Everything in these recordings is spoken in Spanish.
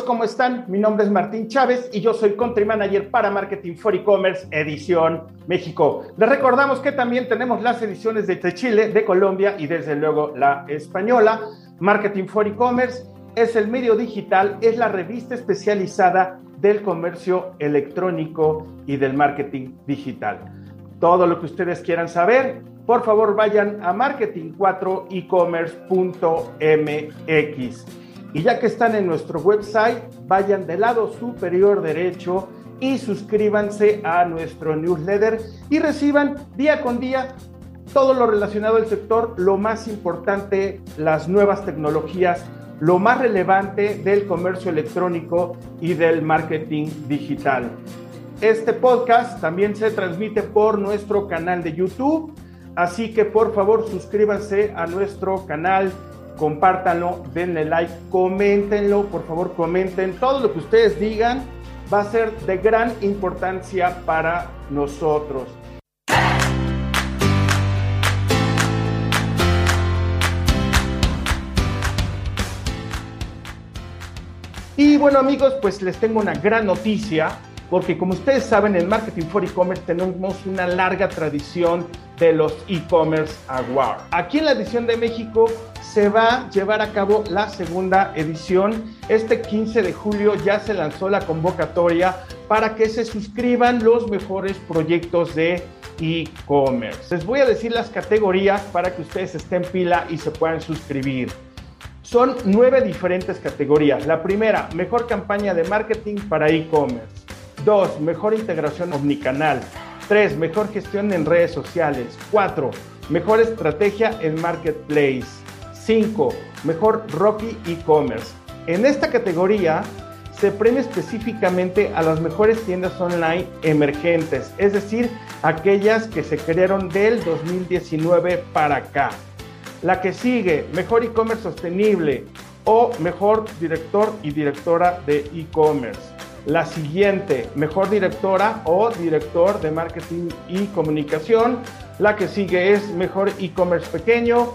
amigos, ¿cómo están? Mi nombre es Martín Chávez y yo soy Country Manager para Marketing for E-Commerce Edición México. Les recordamos que también tenemos las ediciones de Chile, de Colombia y desde luego la española. Marketing for E-Commerce es el medio digital, es la revista especializada del comercio electrónico y del marketing digital. Todo lo que ustedes quieran saber, por favor vayan a marketing4ecommerce.mx. Y ya que están en nuestro website, vayan del lado superior derecho y suscríbanse a nuestro newsletter y reciban día con día todo lo relacionado al sector, lo más importante, las nuevas tecnologías, lo más relevante del comercio electrónico y del marketing digital. Este podcast también se transmite por nuestro canal de YouTube, así que por favor suscríbanse a nuestro canal compártanlo, denle like, coméntenlo, por favor comenten. Todo lo que ustedes digan va a ser de gran importancia para nosotros. Y bueno amigos, pues les tengo una gran noticia, porque como ustedes saben, en Marketing for E-Commerce tenemos una larga tradición de los e-commerce awards. Aquí en la edición de México se va a llevar a cabo la segunda edición. Este 15 de julio ya se lanzó la convocatoria para que se suscriban los mejores proyectos de e-commerce. Les voy a decir las categorías para que ustedes estén pila y se puedan suscribir. Son nueve diferentes categorías. La primera, mejor campaña de marketing para e-commerce. Dos, mejor integración omnicanal. Tres, mejor gestión en redes sociales. Cuatro, mejor estrategia en marketplace. 5. Mejor Rocky e-commerce. En esta categoría se premia específicamente a las mejores tiendas online emergentes, es decir, aquellas que se crearon del 2019 para acá. La que sigue, mejor e-commerce sostenible o mejor director y directora de e-commerce. La siguiente, mejor directora o director de marketing y comunicación. La que sigue es mejor e-commerce pequeño,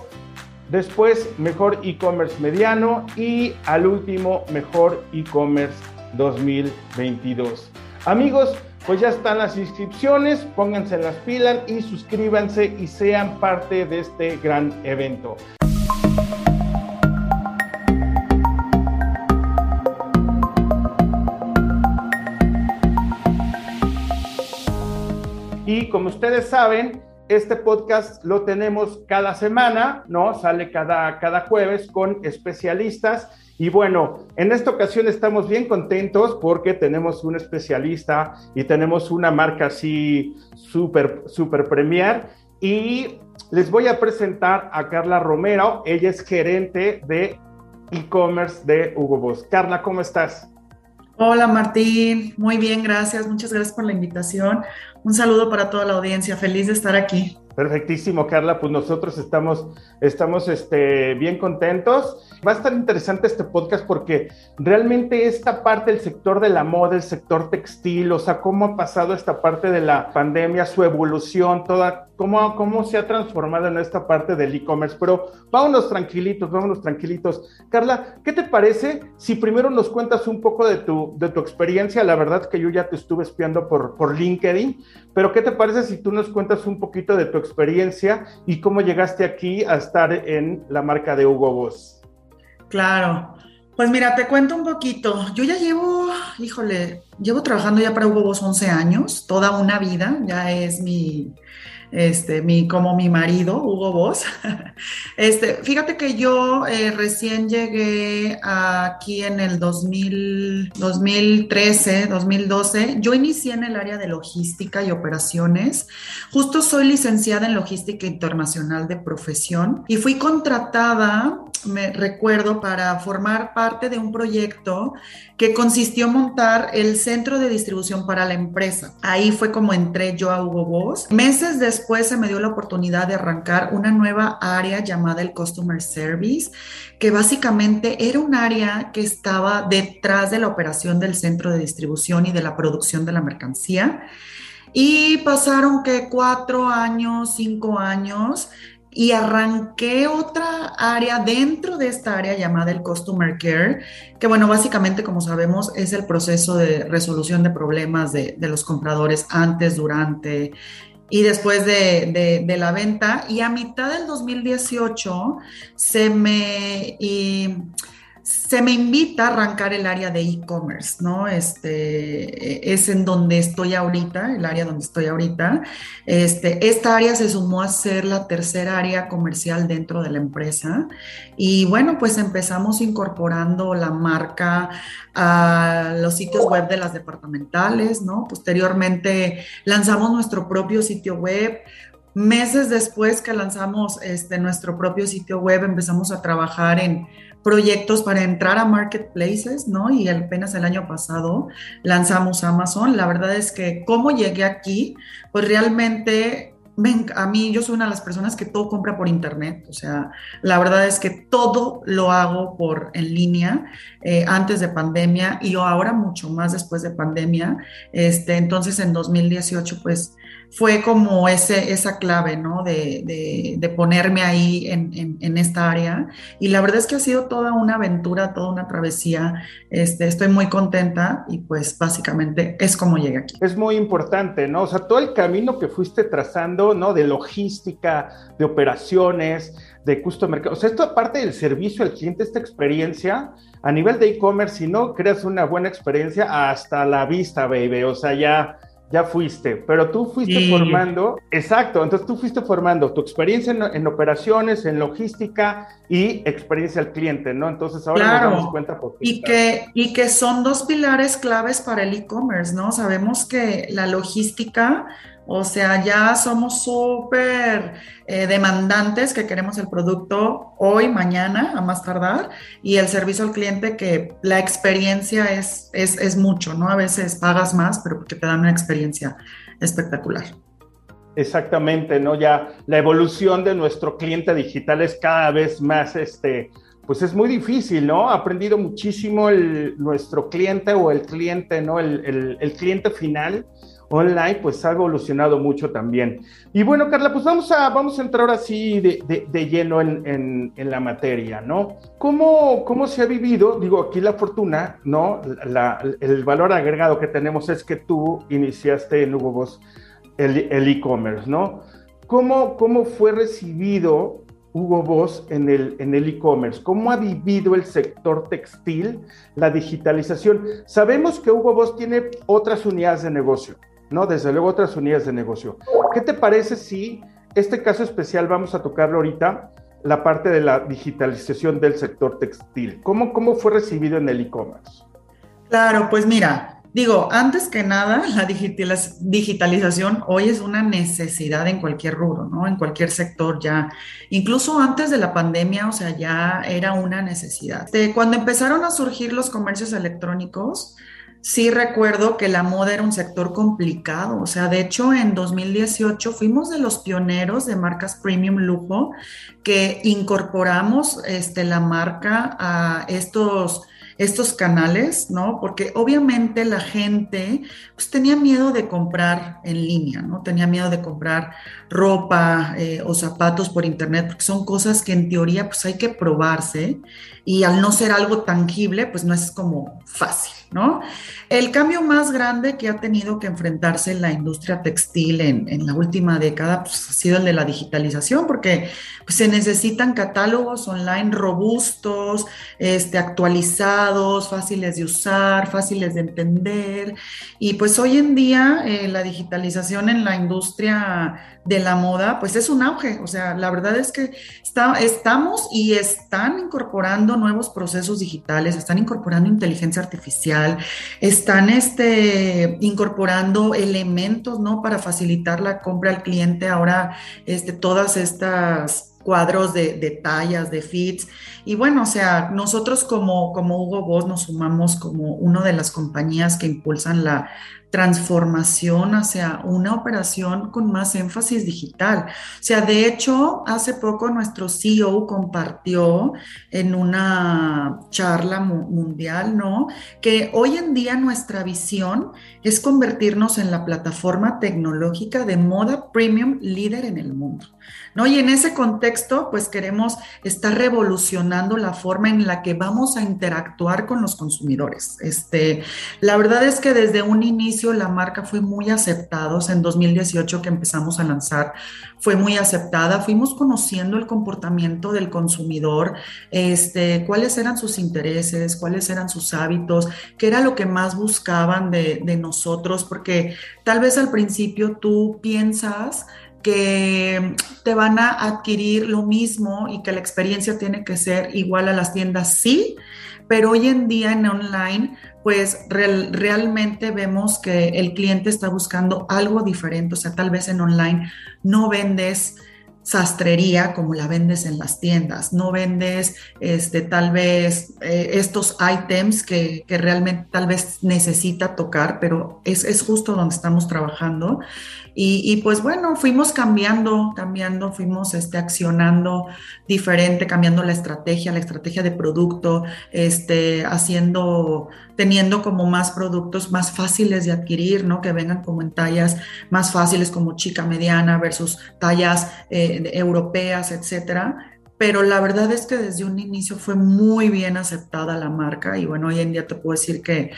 Después, mejor e-commerce mediano y al último, mejor e-commerce 2022. Amigos, pues ya están las inscripciones, pónganse las pilas y suscríbanse y sean parte de este gran evento. Y como ustedes saben, este podcast lo tenemos cada semana, ¿no? Sale cada, cada jueves con especialistas. Y bueno, en esta ocasión estamos bien contentos porque tenemos un especialista y tenemos una marca así súper, súper premier. Y les voy a presentar a Carla Romero. Ella es gerente de e-commerce de Hugo Boss. Carla, ¿cómo estás? Hola Martín, muy bien, gracias. Muchas gracias por la invitación. Un saludo para toda la audiencia. Feliz de estar aquí. Perfectísimo, Carla. Pues nosotros estamos, estamos este, bien contentos. Va a estar interesante este podcast porque realmente esta parte del sector de la moda, el sector textil, o sea, cómo ha pasado esta parte de la pandemia, su evolución, toda, cómo, cómo se ha transformado en esta parte del e-commerce. Pero vámonos tranquilitos, vámonos tranquilitos. Carla, ¿qué te parece si primero nos cuentas un poco de tu, de tu experiencia? La verdad que yo ya te estuve espiando por, por LinkedIn, pero ¿qué te parece si tú nos cuentas un poquito de tu experiencia y cómo llegaste aquí a estar en la marca de Hugo Boss? Claro. Pues mira, te cuento un poquito. Yo ya llevo, híjole, llevo trabajando ya para Hugo Boss 11 años, toda una vida, ya es mi, este, mi, como mi marido, Hugo Boss. Este, fíjate que yo eh, recién llegué aquí en el 2000, 2013, 2012. Yo inicié en el área de logística y operaciones. Justo soy licenciada en logística internacional de profesión y fui contratada me recuerdo para formar parte de un proyecto que consistió en montar el centro de distribución para la empresa. Ahí fue como entré yo a Hugo Boss. Meses después se me dio la oportunidad de arrancar una nueva área llamada el Customer Service, que básicamente era un área que estaba detrás de la operación del centro de distribución y de la producción de la mercancía. Y pasaron que cuatro años, cinco años, y arranqué otra área dentro de esta área llamada el Customer Care, que bueno, básicamente como sabemos es el proceso de resolución de problemas de, de los compradores antes, durante y después de, de, la venta. Y a mitad del 2018 se me se me invita a arrancar el área de e-commerce, ¿no? Este, es en donde estoy ahorita, el área donde estoy ahorita. Este, esta área se sumó a ser la tercera área comercial dentro de la empresa. Y bueno, pues empezamos incorporando la marca a los sitios web de las departamentales, ¿no? Posteriormente lanzamos nuestro propio sitio web, meses después que lanzamos este, nuestro propio sitio web, empezamos a trabajar en proyectos para entrar a marketplaces, ¿no? Y apenas el año pasado lanzamos Amazon. La verdad es que cómo llegué aquí, pues realmente a mí yo soy una de las personas que todo compra por internet, o sea, la verdad es que todo lo hago por en línea eh, antes de pandemia y ahora mucho más después de pandemia. Este, entonces en 2018 pues fue como ese, esa clave, ¿no? De, ponerme ahí en, esta área. Y la verdad es que ha sido toda una aventura, toda una travesía. Este, estoy muy contenta y pues básicamente es como llegué aquí. Es muy importante, ¿no? O sea, todo el camino que fuiste trazando, ¿no? De logística, de operaciones, de customer O sea, esto aparte del servicio al cliente, esta experiencia a nivel de e-commerce, si no creas una buena experiencia, hasta la vista, baby. O sea, ya ya fuiste, pero tú fuiste formando, exacto, entonces tú fuiste formando tu experiencia en, operaciones, en logística y experiencia al cliente, ¿no? Entonces ahora nos damos cuenta por qué. Y que, y que son dos pilares claves para el e-commerce, ¿no? Sabemos que la logística o sea, ya somos súper eh, demandantes que queremos el producto hoy, mañana, a más tardar, y el servicio al cliente que la experiencia es, es, es mucho, ¿no? A veces pagas más, pero porque te dan una experiencia espectacular. Exactamente, ¿no? Ya la evolución de nuestro cliente digital es cada vez más, este, pues es muy difícil, ¿no? Ha aprendido muchísimo nuestro cliente o el cliente, ¿no? El, el cliente final online, pues ha evolucionado mucho también. Y bueno, Carla, pues vamos a, vamos a entrar así de, de, lleno en, en, la materia, ¿no? ¿Cómo, ¿Cómo se ha vivido? Digo, aquí la fortuna, ¿no? El valor agregado que tenemos es que tú iniciaste en Hugo Boss el e-commerce, ¿no? ¿Cómo, ¿Cómo fue recibido Hugo Boss en el en el e-commerce? ¿Cómo ha vivido el sector textil la digitalización? Sabemos que Hugo Boss tiene otras unidades de negocio, ¿no? Desde luego otras unidades de negocio. ¿Qué te parece si este caso especial vamos a tocarlo ahorita, la parte de la digitalización del sector textil? ¿Cómo, cómo fue recibido en el e-commerce? Claro, pues mira, digo, antes que nada, la digitalización hoy es una necesidad en cualquier rubro, ¿no? En cualquier sector ya. Incluso antes de la pandemia, o sea, ya era una necesidad. cuando empezaron a surgir los comercios electrónicos, sí recuerdo que la moda era un sector complicado. O sea, de hecho, en 2018 fuimos de los pioneros de marcas premium lujo que incorporamos este, la marca a estos estos canales, ¿no? Porque obviamente la gente pues, tenía miedo de comprar en línea, ¿no? Tenía miedo de comprar ropa eh, o zapatos por internet, porque son cosas que en teoría pues hay que probarse y al no ser algo tangible, pues no es como fácil, ¿no? El cambio más grande que ha tenido que enfrentarse la industria textil en, en la última década pues, ha sido el de la digitalización, porque pues, se necesitan catálogos online robustos, este, actualizados, fáciles de usar, fáciles de entender. Y pues hoy en día eh, la digitalización en la industria de la moda, pues es un auge. O sea, la verdad es que estamos y están incorporando nuevos procesos digitales, están incorporando inteligencia artificial, están este, incorporando elementos, ¿no? Para facilitar la compra al cliente. Ahora, este, todas estas cuadros de, tallas, de fits. Y bueno, o sea, nosotros como, como Hugo Boss nos sumamos como una de las compañías que impulsan la transformación hacia una operación con más énfasis digital. O sea, de hecho, hace poco nuestro CEO compartió en una charla mundial, ¿no? Que hoy en día nuestra visión es convertirnos en la plataforma tecnológica de moda premium líder en el mundo. ¿No? Y en ese contexto, pues queremos estar revolucionando la forma en la que vamos a interactuar con los consumidores. Este, la verdad es que desde un inicio la marca fue muy aceptada. En 2018 que empezamos a lanzar, fue muy aceptada. Fuimos conociendo el comportamiento del consumidor, este, cuáles eran sus intereses, cuáles eran sus hábitos, qué era lo que más buscaban de, de nosotros, porque tal vez al principio tú piensas que te van a adquirir lo mismo y que la experiencia tiene que ser igual a las tiendas, sí, pero hoy en día en online, pues realmente vemos que el cliente está buscando algo diferente, o sea, tal vez en online no vendes sastrería como la vendes en las tiendas, no vendes este, tal vez eh, estos ítems que, que, realmente tal vez necesita tocar, pero es, es justo donde estamos trabajando. Y, pues bueno, fuimos cambiando, cambiando, fuimos este, accionando diferente, cambiando la estrategia, la estrategia de producto, este, haciendo, teniendo como más productos más fáciles de adquirir, ¿no? Que vengan como en tallas más fáciles como chica mediana versus tallas eh, europeas, etcétera pero la verdad es que desde un inicio fue muy bien aceptada la marca y bueno, hoy en día te puedo decir que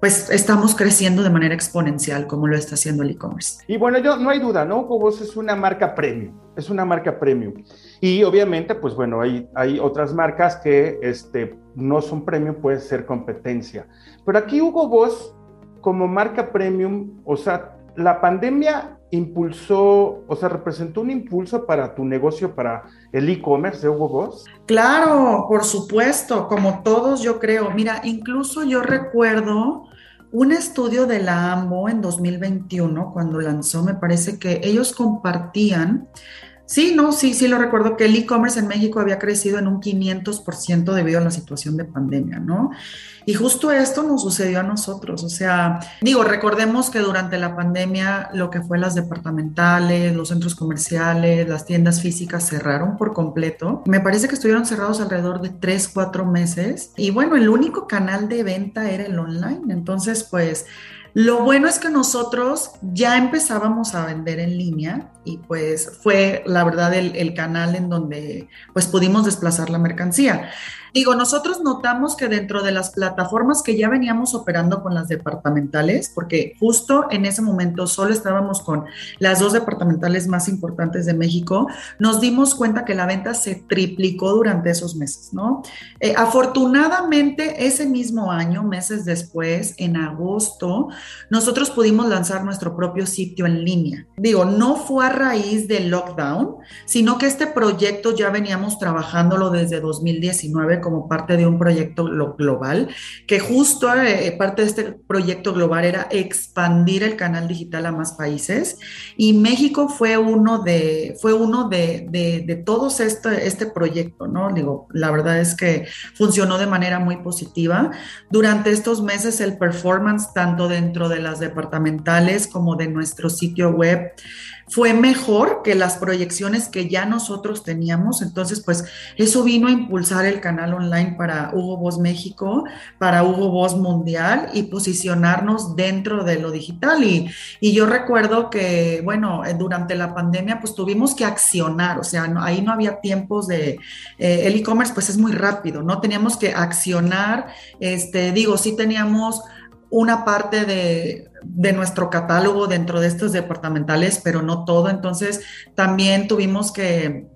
pues estamos creciendo de manera exponencial como lo está haciendo el e-commerce. Y bueno, yo no hay duda, ¿no? Hugo es una marca premium, es una marca premium. Y obviamente, pues bueno, hay, hay otras marcas que este, no son premium, puede ser competencia. Pero aquí Hugo Boss, como marca premium, o sea, la pandemia impulsó, o sea, representó un impulso para tu negocio, para el e-commerce de Hugo Boss? Claro, por supuesto, como todos yo creo. Mira, incluso yo recuerdo un estudio de la AMBO en 2021, cuando lanzó, me parece que ellos compartían Sí, no, sí, sí lo recuerdo que el e-commerce en México había crecido en un 500% debido a la situación de pandemia, ¿no? Y justo esto nos sucedió a nosotros, o sea, digo, recordemos que durante la pandemia lo que fue las departamentales, los centros comerciales, las tiendas físicas cerraron por completo. Me parece que estuvieron cerrados alrededor de 3, 4 meses y bueno, el único canal de venta era el online, entonces pues lo bueno es que nosotros ya empezábamos a vender en línea y pues fue la verdad el, canal en donde pues pudimos desplazar la mercancía. Digo, nosotros notamos que dentro de las plataformas que ya veníamos operando con las departamentales, porque justo en ese momento solo estábamos con las dos departamentales más importantes de México, nos dimos cuenta que la venta se triplicó durante esos meses, ¿no? Eh, afortunadamente, ese mismo año, meses después, en agosto, nosotros pudimos lanzar nuestro propio sitio en línea. Digo, no fue a raíz del lockdown, sino que este proyecto ya veníamos trabajándolo desde 2019 como parte de un proyecto global, que justo eh, parte de este proyecto global era expandir el canal digital a más países y México fue uno de, fue uno de, de, todos este, este proyecto, ¿no? Digo, la verdad es que funcionó de manera muy positiva. Durante estos meses el performance, tanto dentro de las departamentales como de nuestro sitio web, fue mejor que las proyecciones que ya nosotros teníamos. Entonces, pues eso vino a impulsar el canal online para Hugo Boss México, para Hugo Boss Mundial y posicionarnos dentro de lo digital. Y, y yo recuerdo que, bueno, eh, durante la pandemia, pues tuvimos que accionar, o sea, ahí no había tiempos de, eh, el e-commerce pues es muy rápido, ¿no? Teníamos que accionar, este, digo, sí teníamos una parte de, de, nuestro catálogo dentro de estos departamentales, pero no todo. Entonces, también tuvimos que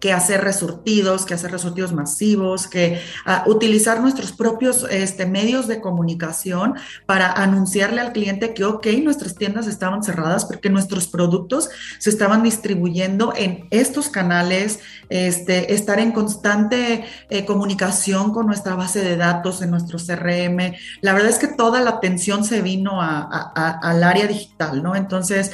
que hacer resurtidos, que hacer resurtidos masivos, que ah, utilizar nuestros propios este, medios de comunicación para anunciarle al cliente que, ok, nuestras tiendas estaban cerradas porque nuestros productos se estaban distribuyendo en estos canales, este, estar en constante eh, comunicación con nuestra base de datos, en nuestro CRM. La verdad es que toda la atención se vino al área digital, ¿no? Entonces,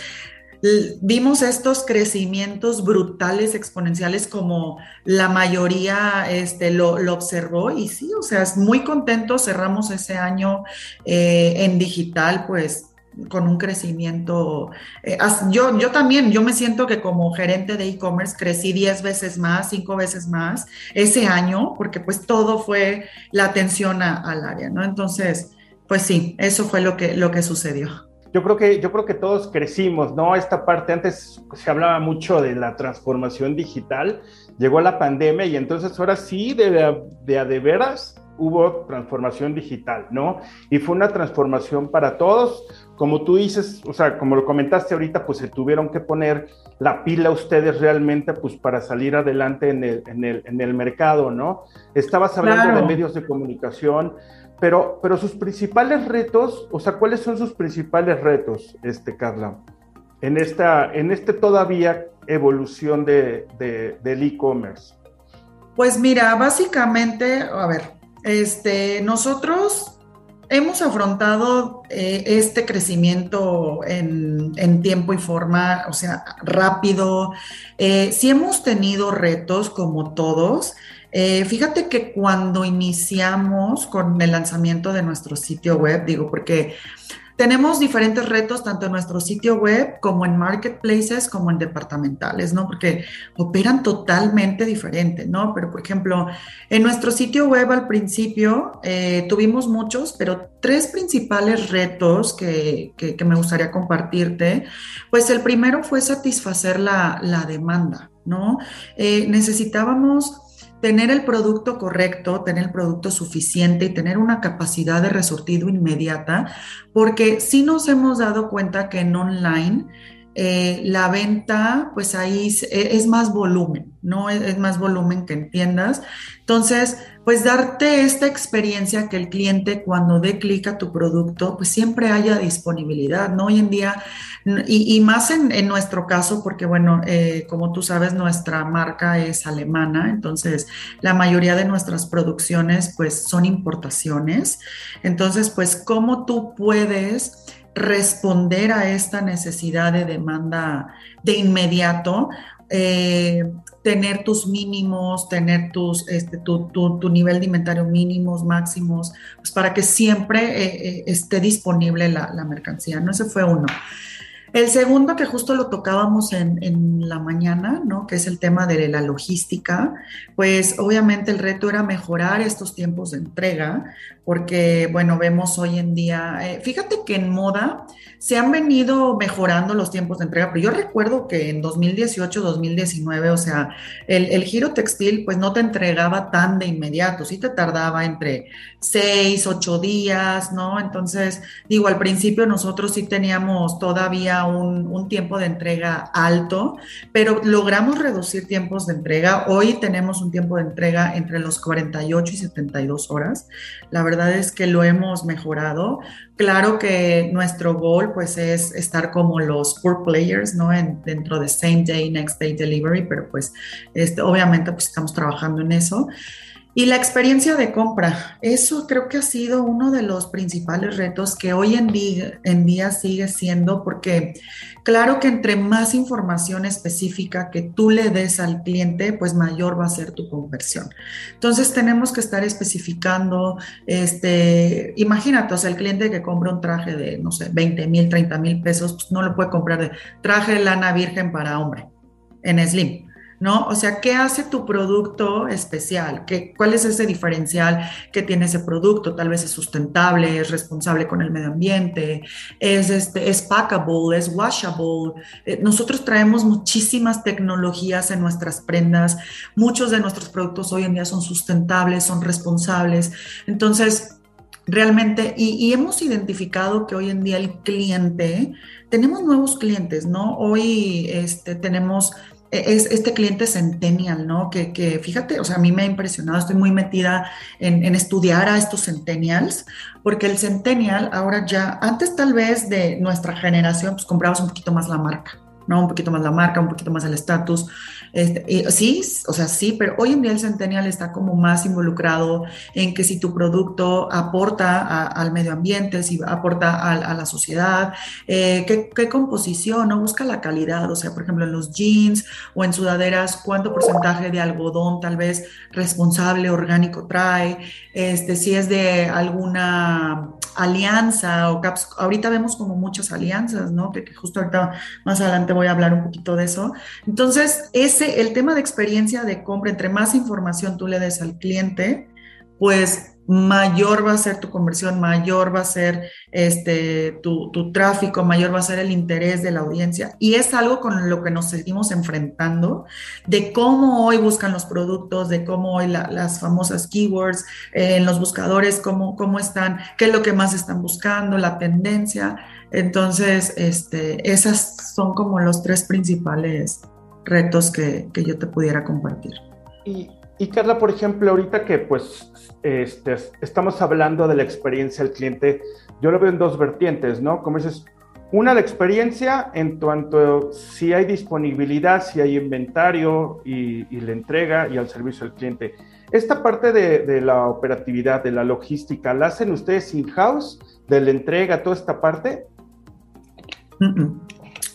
vimos estos crecimientos brutales, exponenciales, como la mayoría este, lo, observó y sí, o sea, es muy contento, cerramos ese año eh, en digital, pues con un crecimiento. Eh, yo, yo también, yo me siento que como gerente de e-commerce crecí 10 veces más, 5 veces más ese año, porque pues todo fue la atención al área, ¿no? Entonces, pues sí, eso fue lo que, lo que sucedió. Yo creo, que, yo creo que todos crecimos, ¿no? Esta parte, antes se hablaba mucho de la transformación digital, llegó la pandemia y entonces ahora sí, de, de, de veras, hubo transformación digital, ¿no? Y fue una transformación para todos. Como tú dices, o sea, como lo comentaste ahorita, pues se tuvieron que poner la pila ustedes realmente, pues para salir adelante en el, en el, en el mercado, ¿no? Estabas hablando de medios de comunicación, pero, pero sus principales retos, o sea, ¿cuáles son sus principales retos, este, Carla? En, esta, en este todavía evolución de, de, del e-commerce. Pues mira, básicamente, a ver, este, nosotros hemos afrontado eh, este crecimiento en, tiempo y forma, o sea, rápido. Eh, sí hemos tenido retos como todos. Eh, fíjate que cuando iniciamos con el lanzamiento de nuestro sitio web, digo, porque tenemos diferentes retos tanto en nuestro sitio web como en marketplaces como en departamentales, ¿no? Porque operan totalmente diferente, ¿no? Pero, por ejemplo, en nuestro sitio web al principio eh, tuvimos muchos, pero tres principales retos que, me gustaría compartirte. Pues el primero fue satisfacer la, demanda, ¿no? Eh, necesitábamos tener el producto correcto, tener el producto suficiente y tener una capacidad de resurtido inmediata, porque sí nos hemos dado cuenta que en online eh, la venta, pues ahí es, más volumen, ¿no? Es, más volumen que entiendas. Entonces, pues darte esta experiencia que el cliente cuando dé clic a tu producto, pues siempre haya disponibilidad, ¿no? Hoy en día, y, más en, nuestro caso, porque bueno, eh, como tú sabes, nuestra marca es alemana, entonces la mayoría de nuestras producciones, pues son importaciones. Entonces, pues, ¿cómo tú puedes responder a esta necesidad de demanda de inmediato, eh, tener tus mínimos, tener tus, este, tu, nivel de inventario mínimos, máximos, pues para que siempre eh, eh, esté disponible la, la, mercancía, ¿no? Ese fue uno. El segundo, que justo lo tocábamos en, la mañana, ¿no? Que es el tema de la logística, pues obviamente el reto era mejorar estos tiempos de entrega, porque, bueno, vemos hoy en día, eh, fíjate que en moda se han venido mejorando los tiempos de entrega, pero yo recuerdo que en 2018, 2019, o sea, el, el, giro textil pues no te entregaba tan de inmediato, sí te tardaba entre seis, ocho días, ¿no? Entonces, digo, al principio nosotros sí teníamos todavía un, tiempo de entrega alto, pero logramos reducir tiempos de entrega. Hoy tenemos un tiempo de entrega entre los 48 y 72 horas. La verdad es que lo hemos mejorado. Claro que nuestro gol pues es estar como los poor players, ¿no? En, dentro de same day, next day delivery, pero pues este, obviamente pues estamos trabajando en eso. Y la experiencia de compra, eso creo que ha sido uno de los principales retos que hoy en día, sigue siendo, porque claro que entre más información específica que tú le des al cliente, pues mayor va a ser tu conversión. Entonces tenemos que estar especificando, este, imagínate, o sea, el cliente que compra un traje de, no sé, 20 mil, 30 mil pesos, pues no lo puede comprar de traje de lana virgen para hombre en Slim ¿no? O sea, ¿qué hace tu producto especial? ¿Qué, ¿Cuál es ese diferencial que tiene ese producto? Tal vez es sustentable, es responsable con el medio ambiente, es, este, es packable, es washable. Eh, nosotros traemos muchísimas tecnologías en nuestras prendas. Muchos de nuestros productos hoy en día son sustentables, son responsables. Entonces, realmente, y, y, hemos identificado que hoy en día el cliente, tenemos nuevos clientes, ¿no? Hoy este, tenemos es este cliente centennial, ¿no? Que, fíjate, o sea, a mí me ha impresionado, estoy muy metida en, estudiar a estos centennials, porque el centennial ahora ya, antes tal vez de nuestra generación, pues comprabas un poquito más la marca. ¿No? Un poquito más la marca, un poquito más el estatus. Este, sí, o sea, sí, pero hoy en día el Centennial está como más involucrado en que si tu producto aporta al medio ambiente, si aporta a, la sociedad, eh, qué, composición, ¿no? Busca la calidad, o sea, por ejemplo, en los jeans o en sudaderas, cuánto porcentaje de algodón tal vez responsable, orgánico trae, este, si es de alguna alianza o caps, ahorita vemos como muchas alianzas, ¿no? Que, que justo ahorita más adelante voy a hablar un poquito de eso. Entonces, ese, el tema de experiencia de compra, entre más información tú le des al cliente, pues mayor va a ser tu conversión, mayor va a ser este, tu, tráfico, mayor va a ser el interés de la audiencia. Y es algo con lo que nos seguimos enfrentando, de cómo hoy buscan los productos, de cómo hoy las famosas keywords eh, en los buscadores, cómo, cómo están, qué es lo que más están buscando, la tendencia. Entonces, este, esas son como los tres principales retos que, yo te pudiera compartir. Y, y, Carla, por ejemplo, ahorita que pues este, estamos hablando de la experiencia del cliente, yo lo veo en dos vertientes, ¿no? Como dices, una, la experiencia en cuanto si hay disponibilidad, si hay inventario y, y la entrega y al servicio del cliente. Esta parte de, de, la operatividad, de la logística, ¿la hacen ustedes in-house? ¿De la entrega, toda esta parte?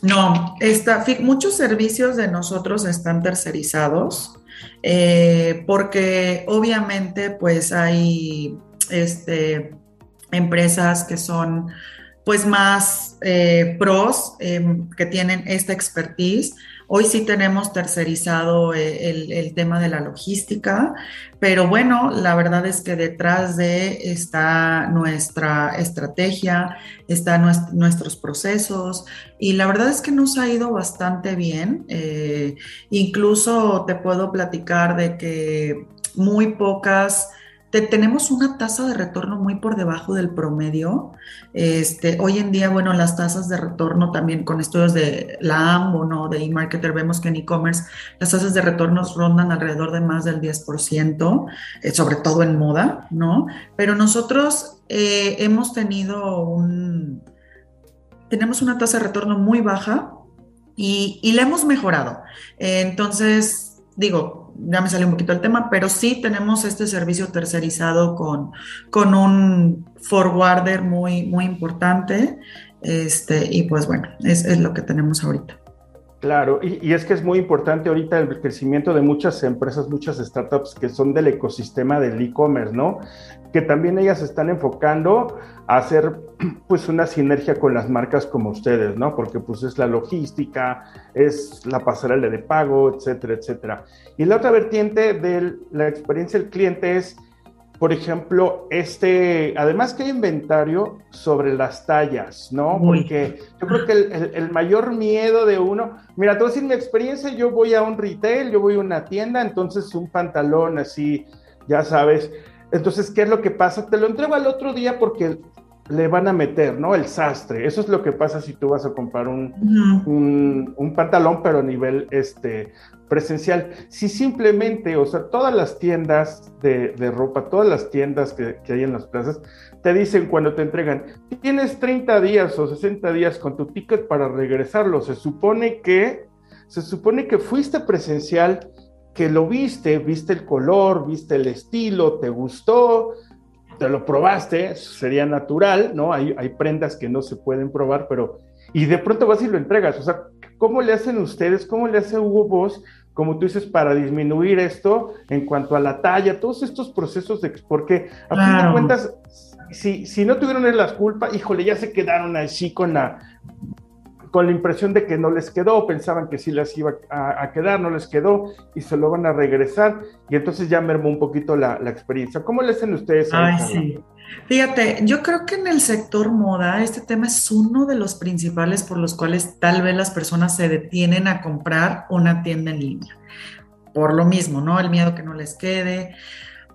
No, está, muchos servicios de nosotros están tercerizados eh, porque obviamente pues hay este, empresas que son pues más eh, pros em, que tienen esta expertise Hoy sí tenemos tercerizado eh, el, tema de la logística, pero bueno, la verdad es que detrás de está nuestra estrategia, están nuestros procesos y la verdad es que nos ha ido bastante bien. Eh, incluso te puedo platicar de que muy pocas tenemos una tasa de retorno muy por debajo del promedio. Este, hoy en día, bueno, las tasas de retorno también con estudios de la AMBO, ¿no? De eMarketer, vemos que en e-commerce las tasas de retorno rondan alrededor de más del 10%, eh, sobre todo en moda, ¿no? Pero nosotros eh, hemos tenido un... Tenemos una tasa de retorno muy baja y, y la hemos mejorado. entonces, digo, ya me salió un poquito el tema, pero sí tenemos este servicio tercerizado con, con un forwarder muy, muy importante. Este, y pues bueno, es, es lo que tenemos ahorita. Claro, y, es que es muy importante ahorita el crecimiento de muchas empresas, muchas startups que son del ecosistema del e-commerce, ¿no? Que también ellas están enfocando a hacer pues una sinergia con las marcas como ustedes, ¿no? Porque pues es la logística, es la pasarela de pago, etcétera, etcétera. Y la otra vertiente de la experiencia del cliente es por ejemplo, este, además que hay inventario sobre las tallas, ¿no? Porque yo creo que el, mayor miedo de uno, mira, te voy a decir mi experiencia, yo voy a un retail, yo voy a una tienda, entonces un pantalón así, ya sabes, entonces, ¿qué es lo que pasa? Te lo entrego al otro día porque le van a meter, ¿no? El sastre. Eso es lo que pasa si tú vas a comprar un, un, pantalón, pero a nivel este, presencial. Si simplemente, o sea, todas las tiendas de, ropa, todas las tiendas que, hay en las plazas, te dicen cuando te entregan, tienes 30 días o 60 días con tu ticket para regresarlo. Se supone que, se supone que fuiste presencial, que lo viste, viste el color, viste el estilo, te gustó, te lo probaste, sería natural, ¿no? Hay, hay prendas que no se pueden probar, pero... Y de pronto vas y lo entregas. O sea, ¿cómo le hacen ustedes? ¿Cómo le hace Hugo Boss, como tú dices, para disminuir esto en cuanto a la talla, todos estos procesos de... Porque a fin de cuentas, si, si no tuvieron las culpas, híjole, ya se quedaron así con la con la impresión de que no les quedó, pensaban que sí les iba a, quedar, no les quedó y se lo van a regresar y entonces ya mermó un poquito la, experiencia. ¿Cómo le hacen ustedes? Ay. Fíjate, yo creo que en el sector moda este tema es uno de los principales por los cuales tal vez las personas se detienen a comprar una tienda en línea. Por lo mismo, ¿no? El miedo que no les quede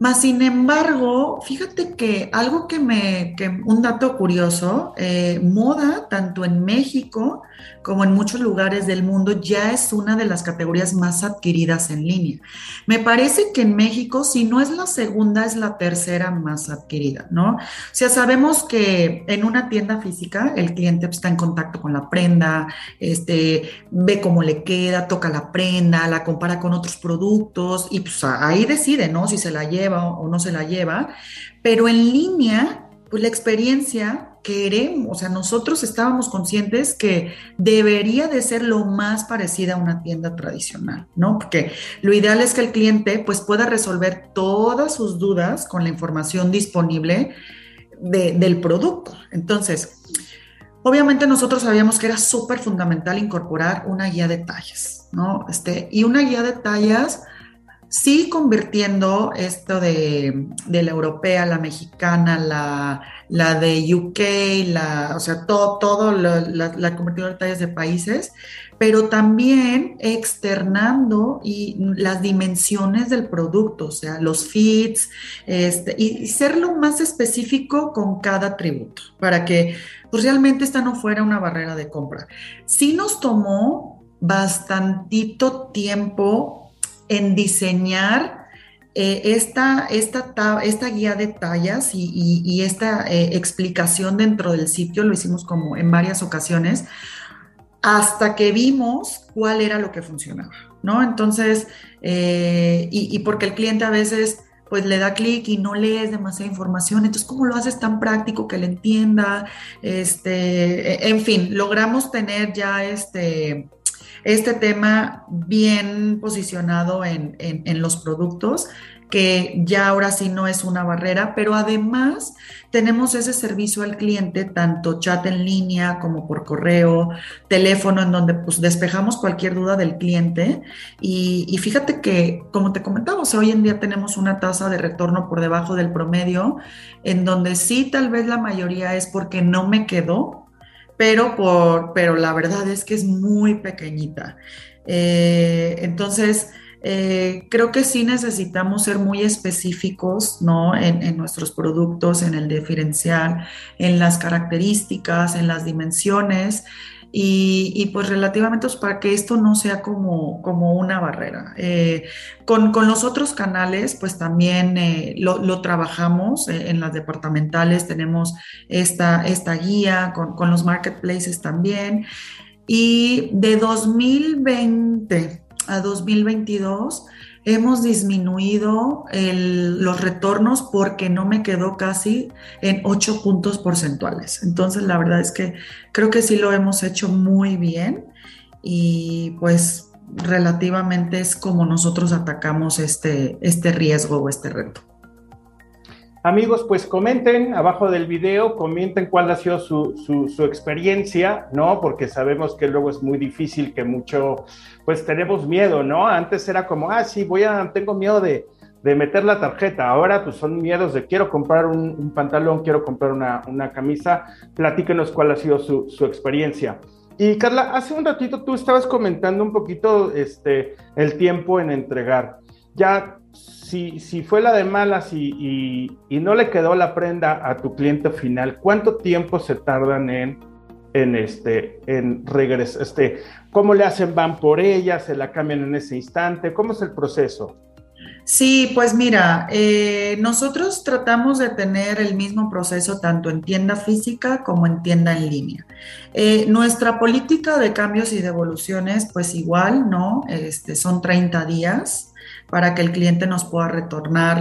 Más sin embargo, fíjate que algo que me, que un dato curioso, eh, moda, tanto en México como en muchos lugares del mundo, ya es una de las categorías más adquiridas en línea. Me parece que en México, si no es la segunda, es la tercera más adquirida, ¿no? O sea, sabemos que en una tienda física el cliente está en contacto con la prenda, este, ve cómo le queda, toca la prenda, la compara con otros productos y pues ahí decide, ¿no? Si se la lleva o no se la lleva. Pero en línea, pues la experiencia queremos, o sea, nosotros estábamos conscientes que debería de ser lo más parecida a una tienda tradicional, ¿no? Porque lo ideal es que el cliente pues pueda resolver todas sus dudas con la información disponible del producto. Entonces, obviamente nosotros sabíamos que era súper fundamental incorporar una guía de tallas, ¿no? Este, y una guía de tallas sí convirtiendo esto de, la europea, la mexicana, la, la, de UK, la, o sea, todo, todo la, la, convirtiendo en tallas de países, pero también externando y las dimensiones del producto, o sea, los fits, este, y, ser lo más específico con cada atributo, para que pues, realmente esta no fuera una barrera de compra. Sí nos tomó bastantito tiempo en diseñar eh, esta, esta, esta, guía de tallas y, esta eh, explicación dentro del sitio, lo hicimos como en varias ocasiones, hasta que vimos cuál era lo que funcionaba, ¿no? Entonces, eh, y, porque el cliente a veces pues le da clic y no lees demasiada información, entonces ¿cómo lo haces tan práctico que le entienda? Este, en fin, logramos tener ya este, este tema bien posicionado en, los productos, que ya ahora sí no es una barrera, pero además tenemos ese servicio al cliente, tanto chat en línea como por correo, teléfono, en donde pues despejamos cualquier duda del cliente. Y, y fíjate que, como te comentamos, hoy en día tenemos una tasa de retorno por debajo del promedio, en donde sí tal vez la mayoría es porque no me quedó, pero, por, pero la verdad es que es muy pequeñita. Eh, entonces, eh, creo que sí necesitamos ser muy específicos ¿no? En, en, nuestros productos, en el diferencial, en las características, en las dimensiones y, pues relativamente para que esto no sea como, como una barrera. Eh, con, los otros canales, pues también eh, lo, trabajamos eh, en las departamentales, tenemos esta, esta guía, con, con los marketplaces también. Y de 2020 a 2022, hemos disminuido los retornos porque no me quedó casi en 8 puntos porcentuales. Entonces, la verdad es que creo que sí lo hemos hecho muy bien y pues relativamente es como nosotros atacamos este, este riesgo o este reto. Amigos, pues comenten abajo del video, comenten cuál ha sido su, su, experiencia, ¿no? Porque sabemos que luego es muy difícil, que mucho, pues tenemos miedo, ¿no? Antes era como, ah, sí, voy a, tengo miedo de, de meter la tarjeta. Ahora, pues son miedos de quiero comprar un, pantalón, quiero comprar una, una, camisa. Platíquenos cuál ha sido su, su experiencia. Y Carla, hace un ratito tú estabas comentando un poquito este, el tiempo en entregar. Ya si, fue la de malas y, no le quedó la prenda a tu cliente final, ¿cuánto tiempo se tardan en, en, este, en regresar? Este, ¿Cómo le hacen? ¿Van por ella? ¿Se la cambian en ese instante? ¿Cómo es el proceso? Sí, pues mira, eh, nosotros tratamos de tener el mismo proceso tanto en tienda física como en tienda en línea. Eh, nuestra política de cambios y devoluciones, pues igual, ¿no? Este, son 30 días para que el cliente nos pueda retornar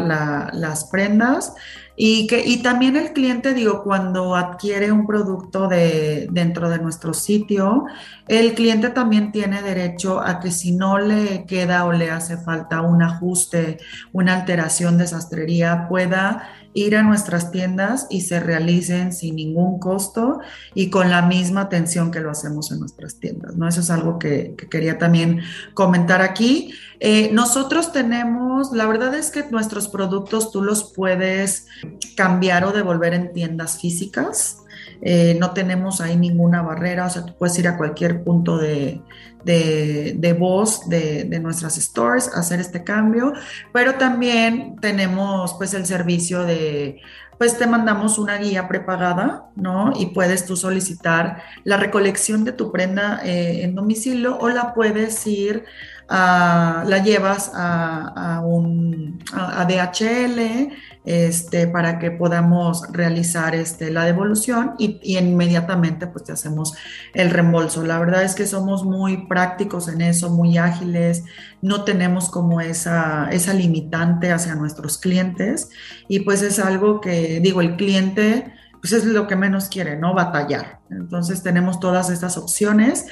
las prendas. Y, que, y también el cliente, digo, cuando adquiere un producto de, dentro de nuestro sitio, el cliente también tiene derecho a que si no le queda o le hace falta un ajuste, una alteración de sastrería, pueda ir a nuestras tiendas y se realicen sin ningún costo y con la misma atención que lo hacemos en nuestras tiendas, ¿no? Eso es algo que, quería también comentar aquí. Eh, nosotros tenemos, la verdad es que nuestros productos tú los puedes cambiar o devolver en tiendas físicas. eh, no tenemos ahí ninguna barrera, o sea, tú puedes ir a cualquier punto de, de, voz de, de, nuestras stores, hacer este cambio, pero también tenemos pues el servicio de pues te mandamos una guía prepagada, ¿no? Y puedes tú solicitar la recolección de tu prenda eh, en domicilio o la puedes ir la llevas a, un, a, DHL este, para que podamos realizar este, la devolución y, inmediatamente pues te hacemos el reembolso. La verdad es que somos muy prácticos en eso, muy ágiles, no tenemos como esa, esa limitante hacia nuestros clientes y pues es algo que digo, el cliente pues es lo que menos quiere, ¿no? Batallar. Entonces tenemos todas estas opciones.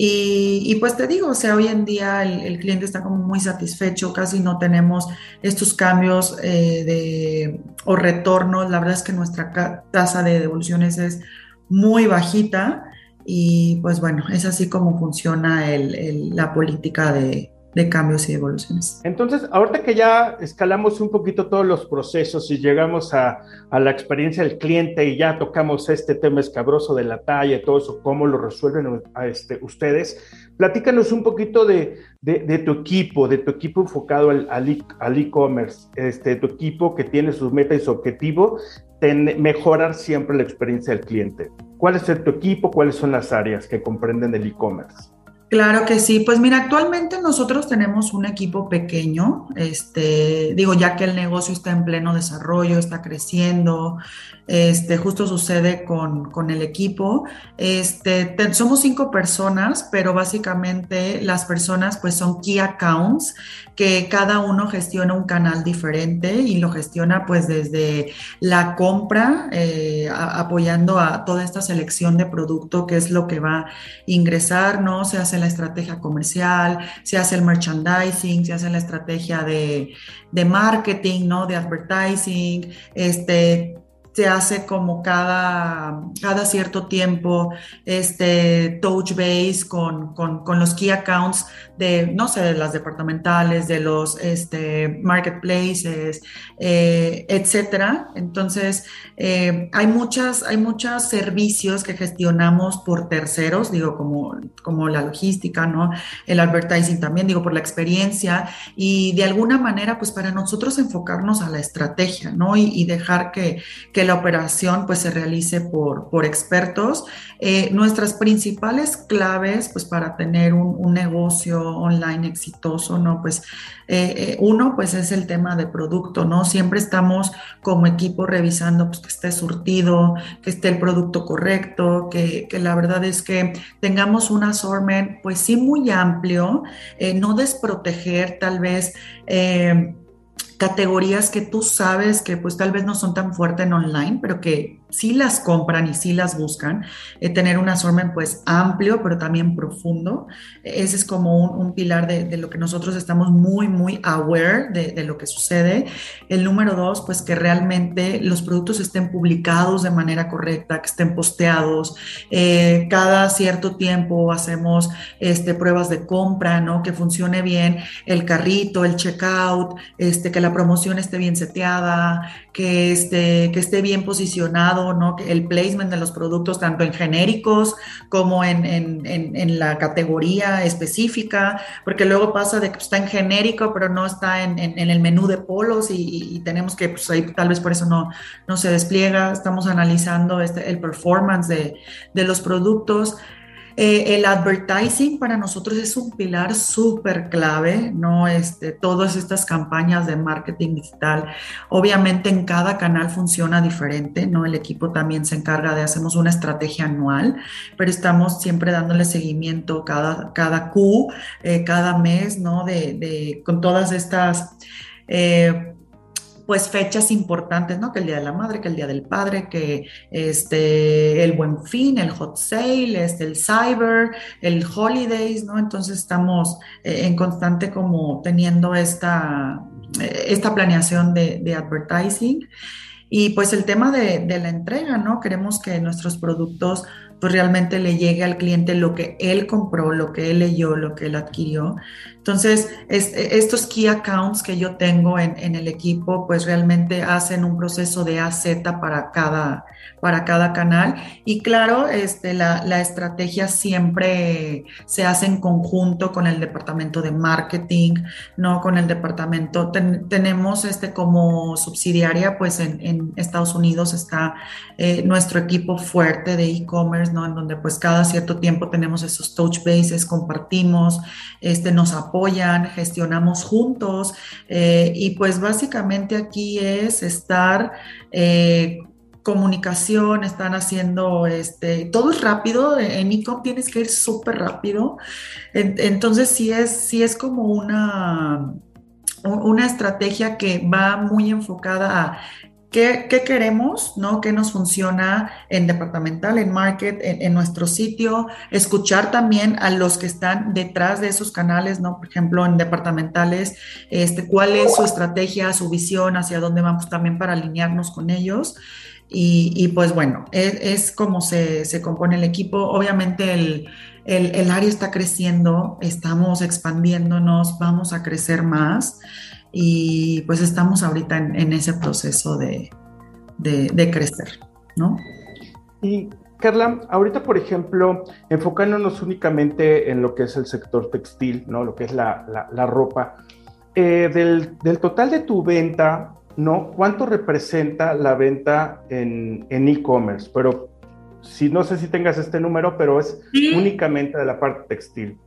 Y, pues te digo, o sea, hoy en día el, cliente está como muy satisfecho, casi no tenemos estos cambios eh, de, o retornos. La verdad es que nuestra tasa de devoluciones es muy bajita y pues bueno, es así como funciona la política de, de cambios y evoluciones. Entonces, ahorita que ya escalamos un poquito todos los procesos y llegamos a, la experiencia del cliente y ya tocamos este tema escabroso de la talla y todo eso, cómo lo resuelven a este, ustedes, platícanos un poquito de, tu equipo, de tu equipo enfocado al e-commerce, este, tu equipo que tiene sus metas y su objetivo, de mejorar siempre la experiencia del cliente. ¿Cuál es tu equipo? ¿Cuáles son las áreas que comprenden el e-commerce? Claro que sí. Pues mira, actualmente nosotros tenemos un equipo pequeño, este, digo, ya que el negocio está en pleno desarrollo, está creciendo, este, justo sucede con, el equipo. Este, somos cinco personas, pero básicamente las personas pues son key accounts, que cada uno gestiona un canal diferente y lo gestiona pues desde la compra, eh, apoyando a toda esta selección de producto, que es lo que va a ingresar, ¿no? Se hace la estrategia comercial, se hace el merchandising, se hace la estrategia de, de marketing, ¿no? De advertising, este, se hace como cada, cada cierto tiempo este touch base con, con, los key accounts de, no sé, de las departamentales, de los este, marketplaces, eh, etcétera. Entonces, eh, hay muchas, hay muchos servicios que gestionamos por terceros, digo, como, como la logística, ¿no? El advertising también, digo, por la experiencia y de alguna manera, pues para nosotros enfocarnos a la estrategia, ¿no? Y, y dejar que, que la operación pues se realice por, por expertos. Eh, nuestras principales claves pues para tener un, negocio online exitoso, ¿no? Pues eh, eh, uno pues es el tema de producto, ¿no? Siempre estamos como equipo revisando pues que esté surtido, que esté el producto correcto, que, que la verdad es que tengamos un assortment pues sí muy amplio, no desproteger tal vez categorías que tú sabes que pues tal vez no son tan fuertes en online, pero que sí las compran y sí las buscan, eh, tener un assortment pues amplio, pero también profundo. Ese es como un, pilar de, lo que nosotros estamos muy, muy aware de, lo que sucede. El número dos, pues que realmente los productos estén publicados de manera correcta, que estén posteados. Eh, cada cierto tiempo hacemos este, pruebas de compra, ¿no? Que funcione bien el carrito, el checkout, este, que la promoción esté bien seteada, que esté, que esté bien posicionado, ¿no? El placement de los productos, tanto en genéricos como en, en, en, la categoría específica, porque luego pasa de que está en genérico, pero no está en, el menú de polos y, tenemos que, pues ahí tal vez por eso no, no se despliega. Estamos analizando este, el performance de, de los productos. Eh, el advertising para nosotros es un pilar súper clave, ¿no? Este, todas estas campañas de marketing digital, obviamente en cada canal funciona diferente, ¿no? El equipo también se encarga de, hacemos una estrategia anual, pero estamos siempre dándole seguimiento cada, cada Q, eh, cada mes, ¿no? De, con todas estas... Eh, pues fechas importantes, ¿no? Que el Día de la Madre, que el Día del Padre, que este, el Buen Fin, el Hot Sale, este, el Cyber, el Holidays, ¿no? Entonces estamos eh, en constante como teniendo esta, eh, esta planeación de, de advertising. Y pues el tema de, de, la entrega, ¿no? Queremos que nuestros productos pues realmente le llegue al cliente lo que él compró, lo que él leyó, lo que él adquirió. Entonces, estos key accounts que yo tengo en, en, el equipo, pues realmente hacen un proceso de AZ para cada, para cada canal. Y claro, este, la, la, estrategia siempre se hace en conjunto con el departamento de marketing, no con el departamento. tenemos este como subsidiaria, pues en, en Estados Unidos está eh, nuestro equipo fuerte de e-commerce, ¿no? En donde pues cada cierto tiempo tenemos esos touch bases, compartimos, este, nos gestionamos juntos. Eh, y pues básicamente aquí es estar eh, comunicación, están haciendo, este, todo es rápido, en ICOM tienes que ir súper rápido, entonces sí es, sí es como una, una estrategia que va muy enfocada a ¿Qué, ¿Qué, queremos? ¿no? ¿Qué nos funciona en departamental, en market, en, nuestro sitio? Escuchar también a los que están detrás de esos canales, ¿no? Por ejemplo, en departamentales, este, cuál es su estrategia, su visión, hacia dónde vamos también para alinearnos con ellos. Y, pues bueno, es, como se, compone el equipo. Obviamente el, área está creciendo, estamos expandiéndonos, vamos a crecer más y pues estamos ahorita en, ese proceso de, crecer, ¿no? Y Carla, ahorita, por ejemplo, enfocándonos únicamente en lo que es el sector textil, ¿no? Lo que es la, ropa. Eh, del, del, total de tu venta, ¿no? ¿Cuánto representa la venta en e-commerce? pero si no sé si tengas este número, pero es únicamente de la parte textil.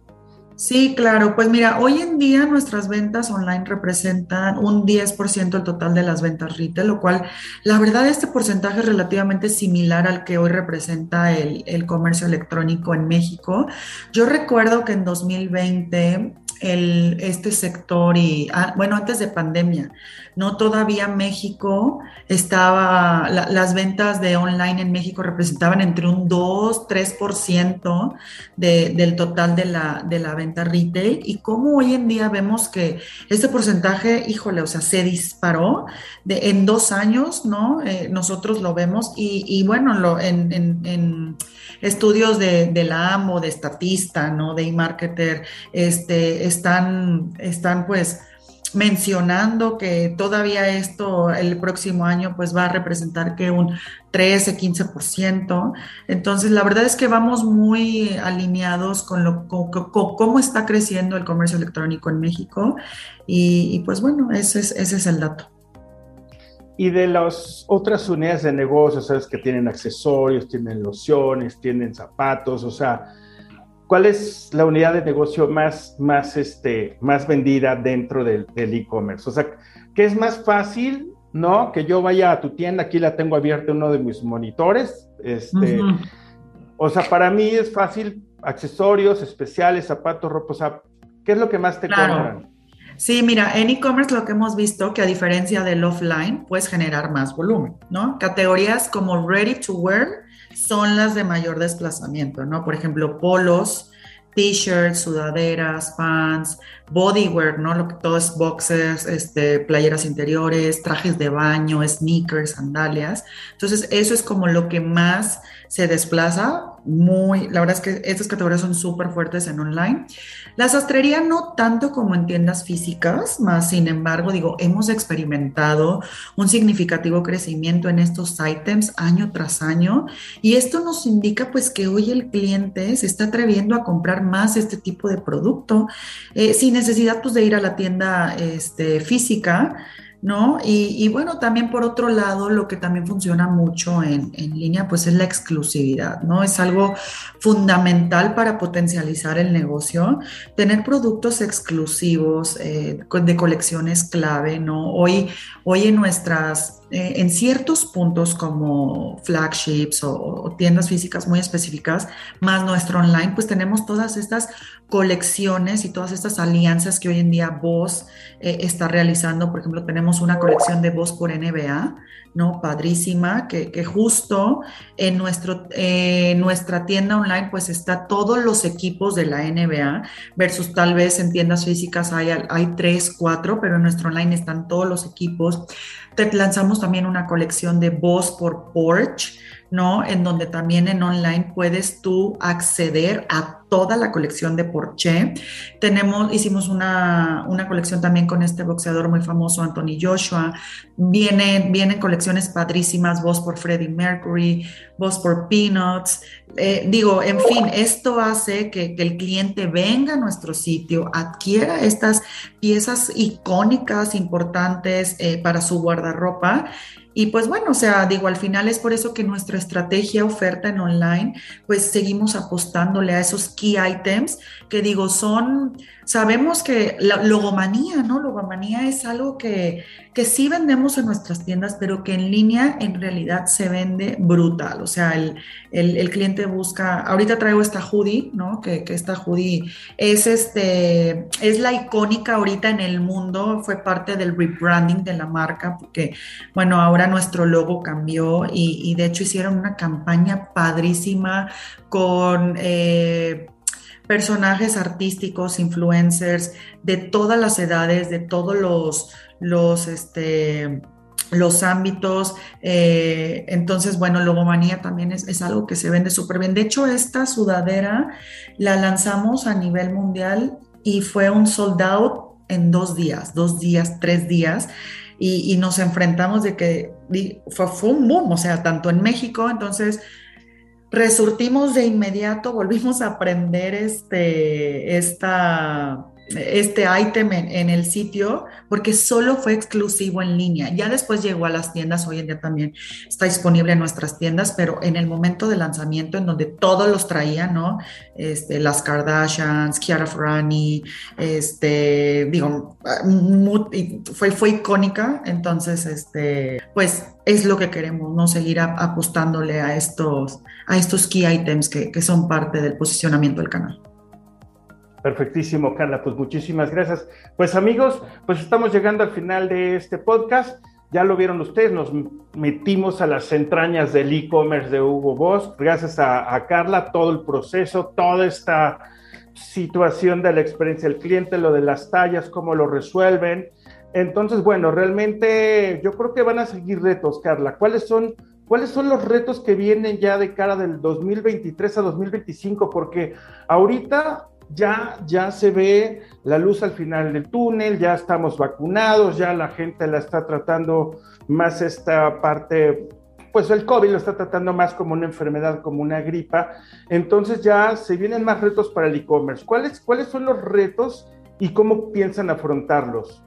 Sí, claro. Pues mira, hoy en día nuestras ventas online representan un 10% del total de las ventas retail, lo cual la verdad este porcentaje es relativamente similar al que hoy representa el, el comercio electrónico en México. Yo recuerdo que en 2020 el, este sector y, ah, bueno, antes de pandemia, ¿no? Todavía México estaba, las ventas de online en México representaban entre un 2, 3% de, del total de la, de la venta retail y como hoy en día vemos que este porcentaje, híjole, o sea, se disparó de, en dos años, ¿no? Eh, nosotros lo vemos y, y bueno, lo, en, en, en estudios de, de, la AMO, de estatista, ¿no? De e-marketer, este, están, están pues mencionando que todavía esto el próximo año pues va a representar que un 13, 15%. Entonces, la verdad es que vamos muy alineados con, lo, cómo está creciendo el comercio electrónico en México y, pues bueno, ese es, ese es el dato. Y de las otras unidades de negocio, sabes que tienen accesorios, tienen lociones, tienen zapatos, o sea, ¿cuál es la unidad de negocio más, más, este, más vendida dentro del e-commerce? o sea, ¿qué es más fácil, no? Que yo vaya a tu tienda, aquí la tengo abierta uno de mis monitores, este, o sea, para mí es fácil accesorios especiales, zapatos, ropa, o sea, ¿qué es lo que más te compran? Sí, mira, en e-commerce lo que hemos visto que a diferencia del offline puedes generar más volumen, ¿no? Categorías como ready to wear son las de mayor desplazamiento, ¿no? Por ejemplo, polos, t-shirts, sudaderas, pants, bodywear, ¿no? Lo que todo es boxers, este, playeras interiores, trajes de baño, sneakers, sandalias. Entonces, eso es como lo que más se desplaza. Muy, la verdad es que estas categorías son súper fuertes en online. La sastrería no tanto como en tiendas físicas, más sin embargo, digo, hemos experimentado un significativo crecimiento en estos ítems año tras año y esto nos indica pues que hoy el cliente se está atreviendo a comprar más este tipo de producto eh, sin necesidad pues de ir a la tienda este, física. ¿no? Y, bueno, también por otro lado, lo que también funciona mucho en, línea, pues es la exclusividad, ¿no? Es algo fundamental para potencializar el negocio. Tener productos exclusivos eh, de colecciones clave, ¿no? Hoy, hoy en nuestras eh, en ciertos puntos como flagships o, tiendas físicas muy específicas, más nuestro online, pues tenemos todas estas colecciones y todas estas alianzas que hoy en día Voz eh, está realizando. Por ejemplo, tenemos una colección de Voz por NBA, ¿no? Padrísima, que, que justo en nuestro, eh, nuestra tienda online pues está todos los equipos de la NBA versus tal vez en tiendas físicas hay, hay tres, cuatro, pero en nuestro online están todos los equipos. Lanzamos también una colección de voz por Porch, ¿no? En donde también en online puedes tú acceder a toda la colección de Porsche. Tenemos, hicimos una, una colección también con este boxeador muy famoso, Anthony Joshua. Vienen, vienen colecciones padrísimas, voz por Freddie Mercury, voz por Peanuts. Eh, digo, en fin, esto hace que, que, el cliente venga a nuestro sitio, adquiera estas piezas icónicas, importantes eh, para su guardarropa y pues bueno, o sea, digo, al final es por eso que nuestra estrategia oferta en online, pues seguimos apostándole a esos key items que digo, son, sabemos que la logomanía, ¿no? Logomanía es algo que, que sí vendemos en nuestras tiendas, pero que en línea en realidad se vende brutal. O sea, el, el, cliente busca, ahorita traigo esta hoodie, ¿no? Que, que, esta hoodie es, este, es la icónica ahorita en el mundo, fue parte del rebranding de la marca, porque, bueno, ahora nuestro logo cambió y, de hecho hicieron una campaña padrísima con... Eh, personajes artísticos, influencers de todas las edades, de todos los, los, este, los ámbitos. Eh, entonces, bueno, logomanía también es, algo que se vende súper bien. De hecho, esta sudadera la lanzamos a nivel mundial y fue un sold out en dos días, dos días, tres días. Y, nos enfrentamos de que fue, fue un boom, o sea, tanto en México, entonces resurtimos de inmediato, volvimos a aprender este, esta, este ítem en, el sitio porque solo fue exclusivo en línea. Ya después llegó a las tiendas, hoy en día también está disponible en nuestras tiendas, pero en el momento de lanzamiento en donde todos los traían, ¿no? Este, las Kardashians, Kiara Ferrani, este, digo, fue, fue icónica, entonces, este, pues es lo que queremos, ¿no? Seguir apostándole a estos, a estos key items que, que son parte del posicionamiento del canal. Perfectísimo, Carla. Pues muchísimas gracias. Pues amigos, pues estamos llegando al final de este podcast. Ya lo vieron ustedes, nos metimos a las entrañas del e-commerce de Hugo Boss. Gracias a, Carla, todo el proceso, toda esta situación de la experiencia del cliente, lo de las tallas, cómo lo resuelven. Entonces, bueno, realmente yo creo que van a seguir retos, Carla. ¿Cuáles son, ¿Cuáles son los retos que vienen ya de cara del 2023 a 2025? Porque ahorita ya, ya se ve la luz al final del túnel, ya estamos vacunados, ya la gente la está tratando más esta parte, pues el COVID lo está tratando más como una enfermedad, como una gripa. Entonces ya se vienen más retos para el e-commerce. ¿Cuáles, ¿Cuáles son los retos y cómo piensan afrontarlos?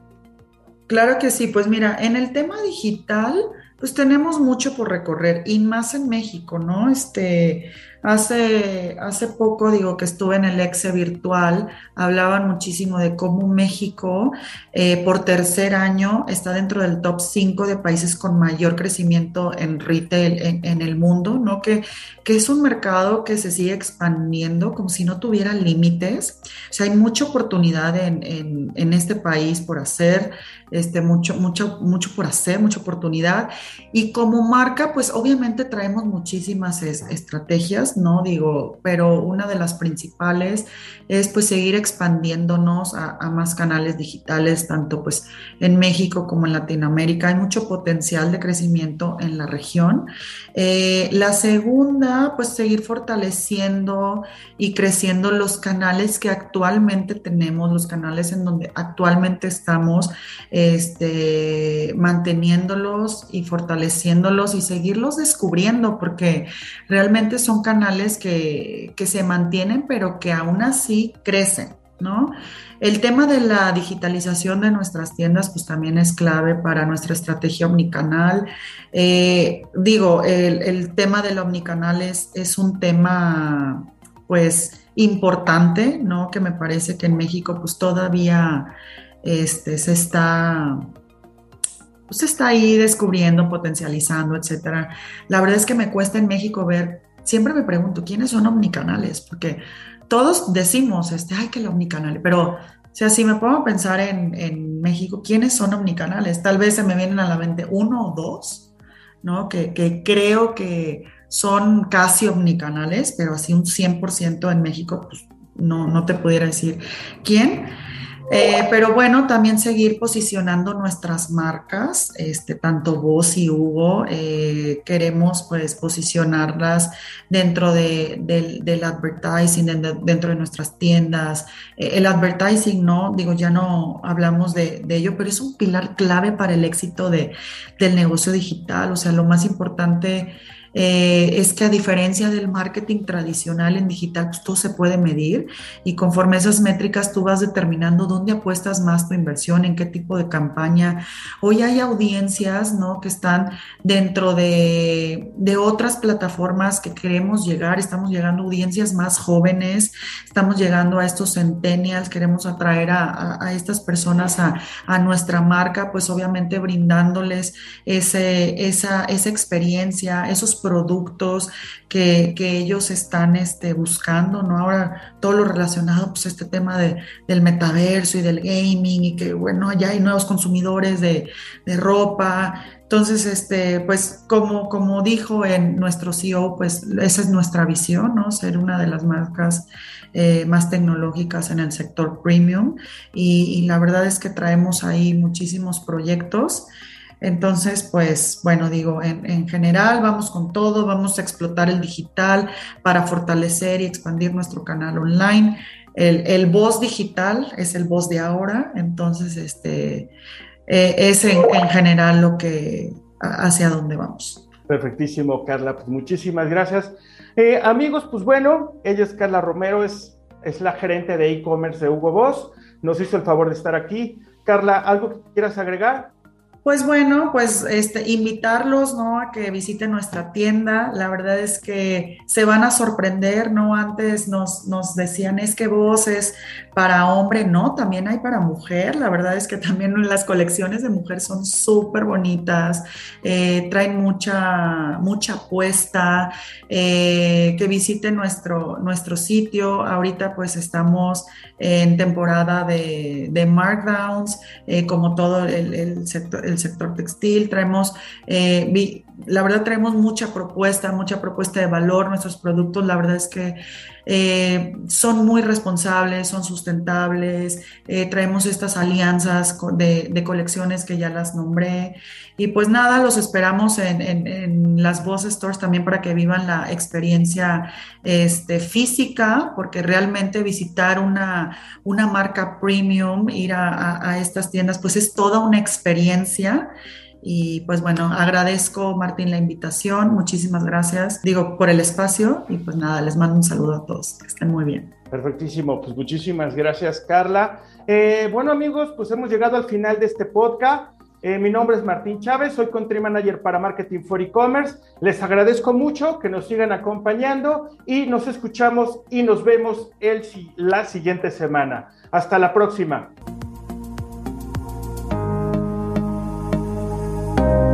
Claro que sí, pues mira, en el tema digital, pues tenemos mucho por recorrer y más en México, ¿no? Este, Hace, hace poco, digo que estuve en el EXE virtual, hablaban muchísimo de cómo México eh, por tercer año está dentro del top 5 de países con mayor crecimiento en retail en, el mundo, ¿no? Que, que es un mercado que se sigue expandiendo como si no tuviera límites. O sea, hay mucha oportunidad en, en, en este país por hacer, este, mucho, mucho, mucho por hacer, mucha oportunidad. Y como marca, pues obviamente traemos muchísimas estrategias ¿no? Digo, pero una de las principales es pues seguir expandiéndonos a, más canales digitales, tanto pues en México como en Latinoamérica. Hay mucho potencial de crecimiento en la región. Eh, la segunda, pues seguir fortaleciendo y creciendo los canales que actualmente tenemos, los canales en donde actualmente estamos este, manteniéndolos y fortaleciéndolos y seguirlos descubriendo, porque realmente son canales que, que se mantienen, pero que aún así crecen. ¿No? El tema de la digitalización de nuestras tiendas, pues también es clave para nuestra estrategia omnicanal. Eh, digo, el, tema del omnicanal es, es un tema, pues, importante, ¿no? Que me parece que en México, pues, todavía este, se está pues está ahí descubriendo, potencializando, etcétera. La verdad es que me cuesta en México ver siempre me pregunto, ¿quiénes son omnicanales? Porque todos decimos, este, ay, que el omnicanal, pero, o sea, si me pongo a pensar en, en, México, ¿quiénes son omnicanales? Tal vez se me vienen a la mente uno o dos, ¿no? Que, que creo que son casi omnicanales, pero así un 100% en México, pues no, no te pudiera decir quién. Eh, pero bueno, también seguir posicionando nuestras marcas, este, tanto vos y Hugo, eh, queremos pues posicionarlas dentro de, del advertising, dentro de nuestras tiendas. Eh, el advertising, ¿no? Digo, ya no hablamos de, de, ello, pero es un pilar clave para el éxito de, del negocio digital. O sea, lo más importante eh, es que a diferencia del marketing tradicional en digital, pues todo se puede medir y conforme esas métricas tú vas determinando dónde apuestas más tu inversión, en qué tipo de campaña. Hoy hay audiencias, ¿no? Que están dentro de, otras plataformas que queremos llegar, estamos llegando a audiencias más jóvenes, estamos llegando a estos centennials, queremos atraer a, estas personas a, nuestra marca, pues obviamente brindándoles ese, esa, esa experiencia, esos productos que, ellos están este, buscando, ¿no? Ahora todo lo relacionado, pues este tema de, del metaverso y del gaming y que, bueno, ya hay nuevos consumidores de, ropa. Entonces, este, pues como, como dijo en nuestro CEO, pues esa es nuestra visión, ¿no? Ser una de las marcas eh, más tecnológicas en el sector premium y la verdad es que traemos ahí muchísimos proyectos. Entonces, pues bueno, digo, en, general vamos con todo, vamos a explotar el digital para fortalecer y expandir nuestro canal online. El, voz digital es el voz de ahora, entonces este, eh, es en, general lo que hacia dónde vamos. Perfectísimo, Carla, pues muchísimas gracias. Eh, amigos, pues bueno, ella es Carla Romero, es, es la gerente de e-commerce de Hugo Boss, nos hizo el favor de estar aquí. Carla, ¿algo que quieras agregar? Pues bueno, pues este, invitarlos, ¿no? A que visiten nuestra tienda. La verdad es que se van a sorprender, ¿no? Antes nos, nos decían, es que vos es para hombre, no, también hay para mujer. La verdad es que también las colecciones de mujer son súper bonitas, eh, traen mucha, mucha apuesta, eh, que visiten nuestro, nuestro sitio. Ahorita pues estamos en temporada de, markdowns, eh, como todo el, sector, sector textil. Traemos, la verdad traemos mucha propuesta, mucha propuesta de valor. Nuestros productos, la verdad es que eh, son muy responsables, son sustentables, eh, traemos estas alianzas de, colecciones que ya las nombré. Y pues nada, los esperamos en, las Voz Stores también para que vivan la experiencia este, física, porque realmente visitar una, una marca premium, ir a, a estas tiendas, pues es toda una experiencia. Y pues bueno, agradezco Martín la invitación, muchísimas gracias, digo, por el espacio y pues nada, les mando un saludo a todos, que estén muy bien. Perfectísimo, pues muchísimas gracias Carla. Eh, bueno amigos, pues hemos llegado al final de este podcast. Eh, mi nombre es Martín Chávez, soy Country Manager para Marketing for E-Commerce. Les agradezco mucho que nos sigan acompañando y nos escuchamos y nos vemos el, la siguiente semana. Hasta la próxima. Bye.